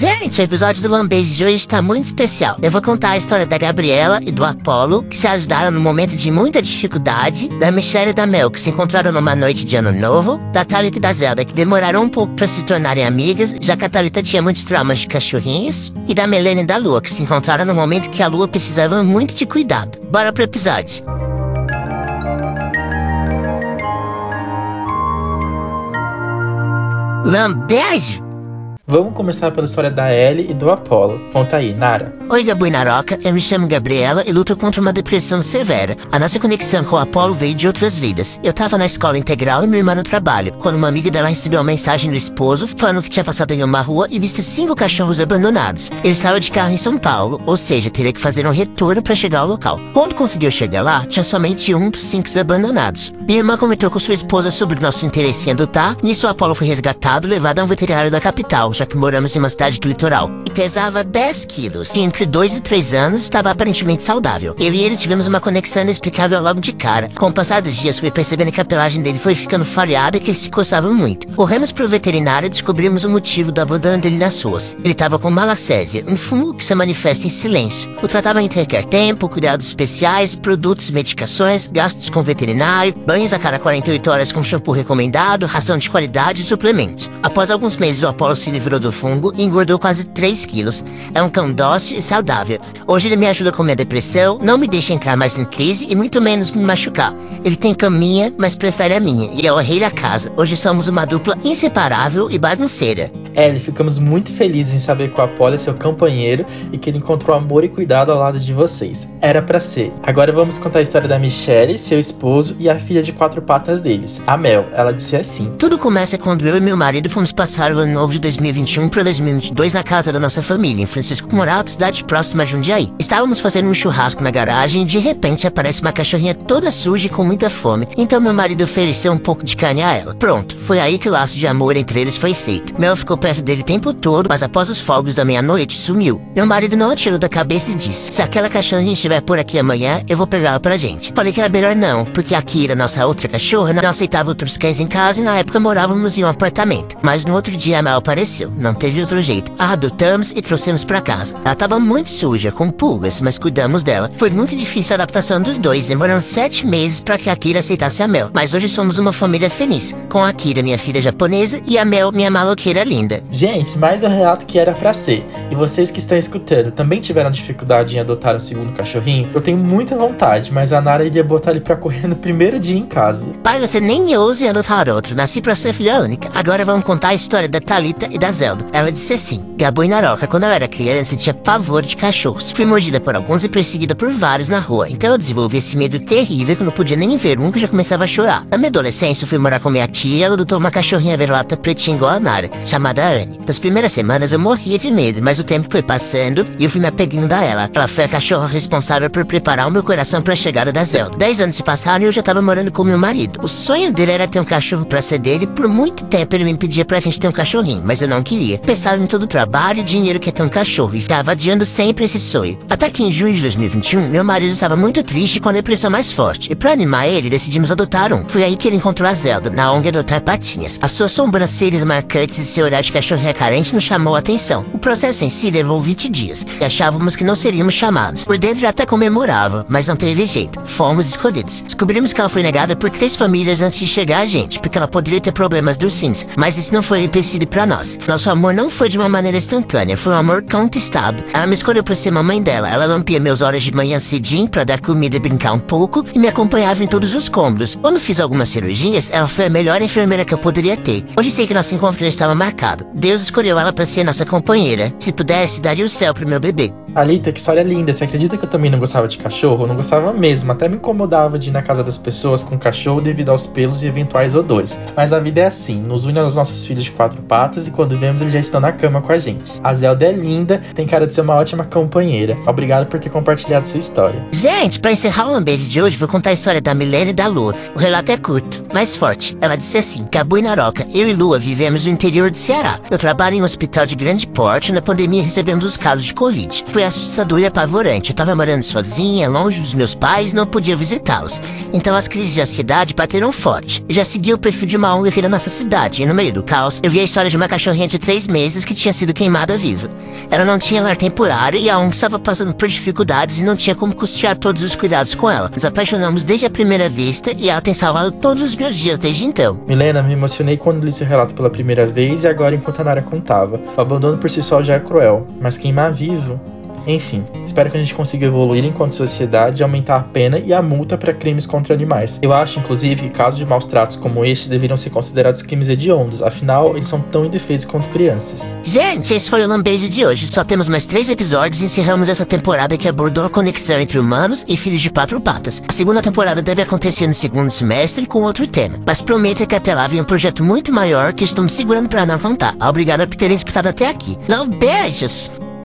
Gente, o episódio do Lambejo de hoje está muito especial. Eu vou contar a história da Gabriela e do Apolo, que se ajudaram no momento de muita dificuldade, da Michelle e da Mel, que se encontraram numa noite de ano novo, da Thalita e da Zelda, que demoraram um pouco para se tornarem amigas, já que a Thalita tinha muitos traumas de cachorrinhos, e da Melene e da Lua, que se encontraram no momento que a Lua precisava muito de cuidado. Bora pro episódio. Lambejo? Vamos começar pela história da Ellie e do Apollo. Conta aí, Nara. Oi, Gabu e Naroca, eu me chamo Gabriela e luto contra uma depressão severa. A nossa conexão com o Apollo veio de outras vidas. Eu tava na escola integral e minha irmã no trabalho, quando uma amiga dela recebeu uma mensagem do esposo falando que tinha passado em uma rua e visto cinco cachorros abandonados. Ele estava de carro em São Paulo, ou seja, teria que fazer um retorno para chegar ao local. Quando conseguiu chegar lá, tinha somente um dos cinco abandonados. Minha irmã comentou com sua esposa sobre o nosso interesse em adotar, nisso o Apollo foi resgatado e levado a um veterinário da capital, já que moramos em uma cidade do litoral. E pesava 10 quilos. E entre 2 e 3 anos estava aparentemente saudável. Eu e ele tivemos uma conexão inexplicável logo de cara. Com o passar dos dias, fui percebendo que a pelagem dele foi ficando falhada e que ele se coçava muito. Corremos pro veterinário e descobrimos o motivo do abandono dele nas ruas. Ele estava com malacésia, um fungo que se manifesta em silêncio. O tratamento requer tempo, cuidados especiais, produtos, medicações, gastos com veterinário, banhos a cada 48 horas com shampoo recomendado, ração de qualidade e suplementos. Após alguns meses, o Apollo se livrou do fungo e engordou quase 3 quilos. É um cão dócil e saudável. Hoje ele me ajuda com minha depressão, não me deixa entrar mais em crise e muito menos me machucar. Ele tem caminha, mas prefere a minha, e é o rei da casa. Hoje somos uma dupla inseparável e bagunceira. Ellie, ficamos muito felizes em saber que o Apollo é seu companheiro e que ele encontrou amor e cuidado ao lado de vocês. Era para ser. Agora vamos contar a história da Michelle, seu esposo e a filha de quatro patas deles, a Mel. Ela disse assim: Tudo começa quando eu e meu marido fomos passar o ano novo de 2021 para 2022 na casa da nossa família, em Francisco Morato, cidade próxima a Jundiaí. Estávamos fazendo um churrasco na garagem e de repente aparece uma cachorrinha toda suja e com muita fome. Então meu marido ofereceu um pouco de carne a ela. Pronto, foi aí que o laço de amor entre eles foi feito. Mel ficou perto dele o tempo todo, mas após os fogos da meia-noite sumiu. Meu marido não atirou da cabeça e disse: Se aquela cachorrinha estiver por aqui amanhã, eu vou pegá-la pra gente. Falei que era melhor não, porque a Kira, nossa outra cachorra, não aceitava outros cães em casa e na época morávamos em um apartamento. Mas no outro dia a Mel apareceu, não teve outro jeito. A adotamos e trouxemos pra casa. Ela tava muito suja, com pulgas, mas cuidamos dela. Foi muito difícil a adaptação dos dois, demorando sete meses para que a Kira aceitasse a Mel. Mas hoje somos uma família feliz, com a Kira, minha filha japonesa, e a Mel, minha maloqueira linda. Gente, mais um relato que era para ser. E vocês que estão escutando também tiveram dificuldade em adotar o segundo cachorrinho? Eu tenho muita vontade, mas a Nara iria botar ele pra correr no primeiro dia em casa. Pai, você nem ouse adotar outro. Nasci pra ser filha única. Agora vamos contar a história da Thalita e da Zelda. Ela disse assim: Gabu e Naroca, quando eu era criança, tinha pavor de cachorros. Fui mordida por alguns e perseguida por vários na rua. Então eu desenvolvi esse medo terrível que não podia nem ver um que já começava a chorar. Na minha adolescência, eu fui morar com minha tia e ela adotou uma cachorrinha verlata pretinha igual a Nara, chamada Anne. Das primeiras semanas eu morria de medo, mas o tempo foi passando e eu fui me apegando a ela. Ela foi a cachorra responsável por preparar o meu coração para a chegada da Zelda. Dez anos se passaram e eu já tava morando com meu marido. O sonho dele era ter um cachorro pra ser dele. Por muito tempo ele me pedia pra gente ter um cachorrinho, mas eu não queria. Pensava em todo o trabalho e dinheiro que é ter um cachorro e tava adiando sempre esse sonho. Até que em junho de 2021, meu marido estava muito triste com a depressão mais forte. E pra animar ele, decidimos adotar um. Foi aí que ele encontrou a Zelda, na ONG Adotar Patinhas. As suas sobrancelhas marcantes e seu olhar de cachorrinha carente nos chamou a atenção. O processo em si levou 20 dias e achávamos que não seríamos chamados. Por dentro até comemorava, mas não teve jeito. Fomos escolhidos. Descobrimos que ela foi negada por três famílias antes de chegar a gente, porque ela poderia ter problemas dos rins, mas isso não foi empecilho pra nós. Nosso amor não foi de uma maneira instantânea, foi um amor contestado. Ela me escolheu pra ser mamãe dela. Ela lampia meus horas de manhã cedinho pra dar comida e brincar um pouco e me acompanhava em todos os cômodos. Quando fiz algumas cirurgias, ela foi a melhor enfermeira que eu poderia ter. Hoje sei que nosso encontro já estava marcado. Deus escolheu ela pra ser nossa companheira. Se pudesse, daria o céu pro meu bebê. Alita, que história linda. Você acredita que eu também não gostava de cachorro? Eu não gostava mesmo. Até me incomodava de ir na casa das pessoas com cachorro devido aos pelos e eventuais odores. Mas a vida é assim. Nos une aos nossos filhos de quatro patas e quando vemos eles já estão na cama com a gente. A Zelda é linda, tem cara de ser uma ótima companheira. Obrigado por ter compartilhado sua história. Gente, pra encerrar o lambejo de hoje, vou contar a história da Milene e da Lua. O relato é curto, mas forte. Ela disse assim: Cabu e Naroca, eu e Lua vivemos no interior do Ceará. Eu trabalho em um hospital de grande porte, na pandemia recebemos os casos de Covid. Foi assustador e apavorante. Eu tava morando sozinha, longe dos meus pais, não podia visitá-los. Então as crises de ansiedade bateram forte. Eu já segui o perfil de uma ONG aqui na nossa cidade, e no meio do caos, eu vi a história de uma cachorrinha de três meses que tinha sido queimada viva. Ela não tinha lar temporário e a ONG estava passando por dificuldades e não tinha como custear todos os cuidados com ela. Nos apaixonamos desde a primeira vista e ela tem salvado todos os meus dias desde então. Milena, me emocionei quando li seu relato pela primeira vez e agora enquanto a Nara contava. O abandono por si só já é cruel, mas queimar vivo enfim, espero que a gente consiga evoluir enquanto sociedade e aumentar a pena e a multa para crimes contra animais. Eu acho, inclusive, que casos de maus tratos como este deveriam ser considerados crimes hediondos, afinal, eles são tão indefesos quanto crianças. Gente, esse foi o Lambejo de hoje. Só temos mais três episódios e encerramos essa temporada que abordou a conexão entre humanos e filhos de quatro patas. A segunda temporada deve acontecer no segundo semestre com outro tema, mas prometo que até lá vem um projeto muito maior que estou me segurando para não contar. Obrigado por terem escutado até aqui. Beijos!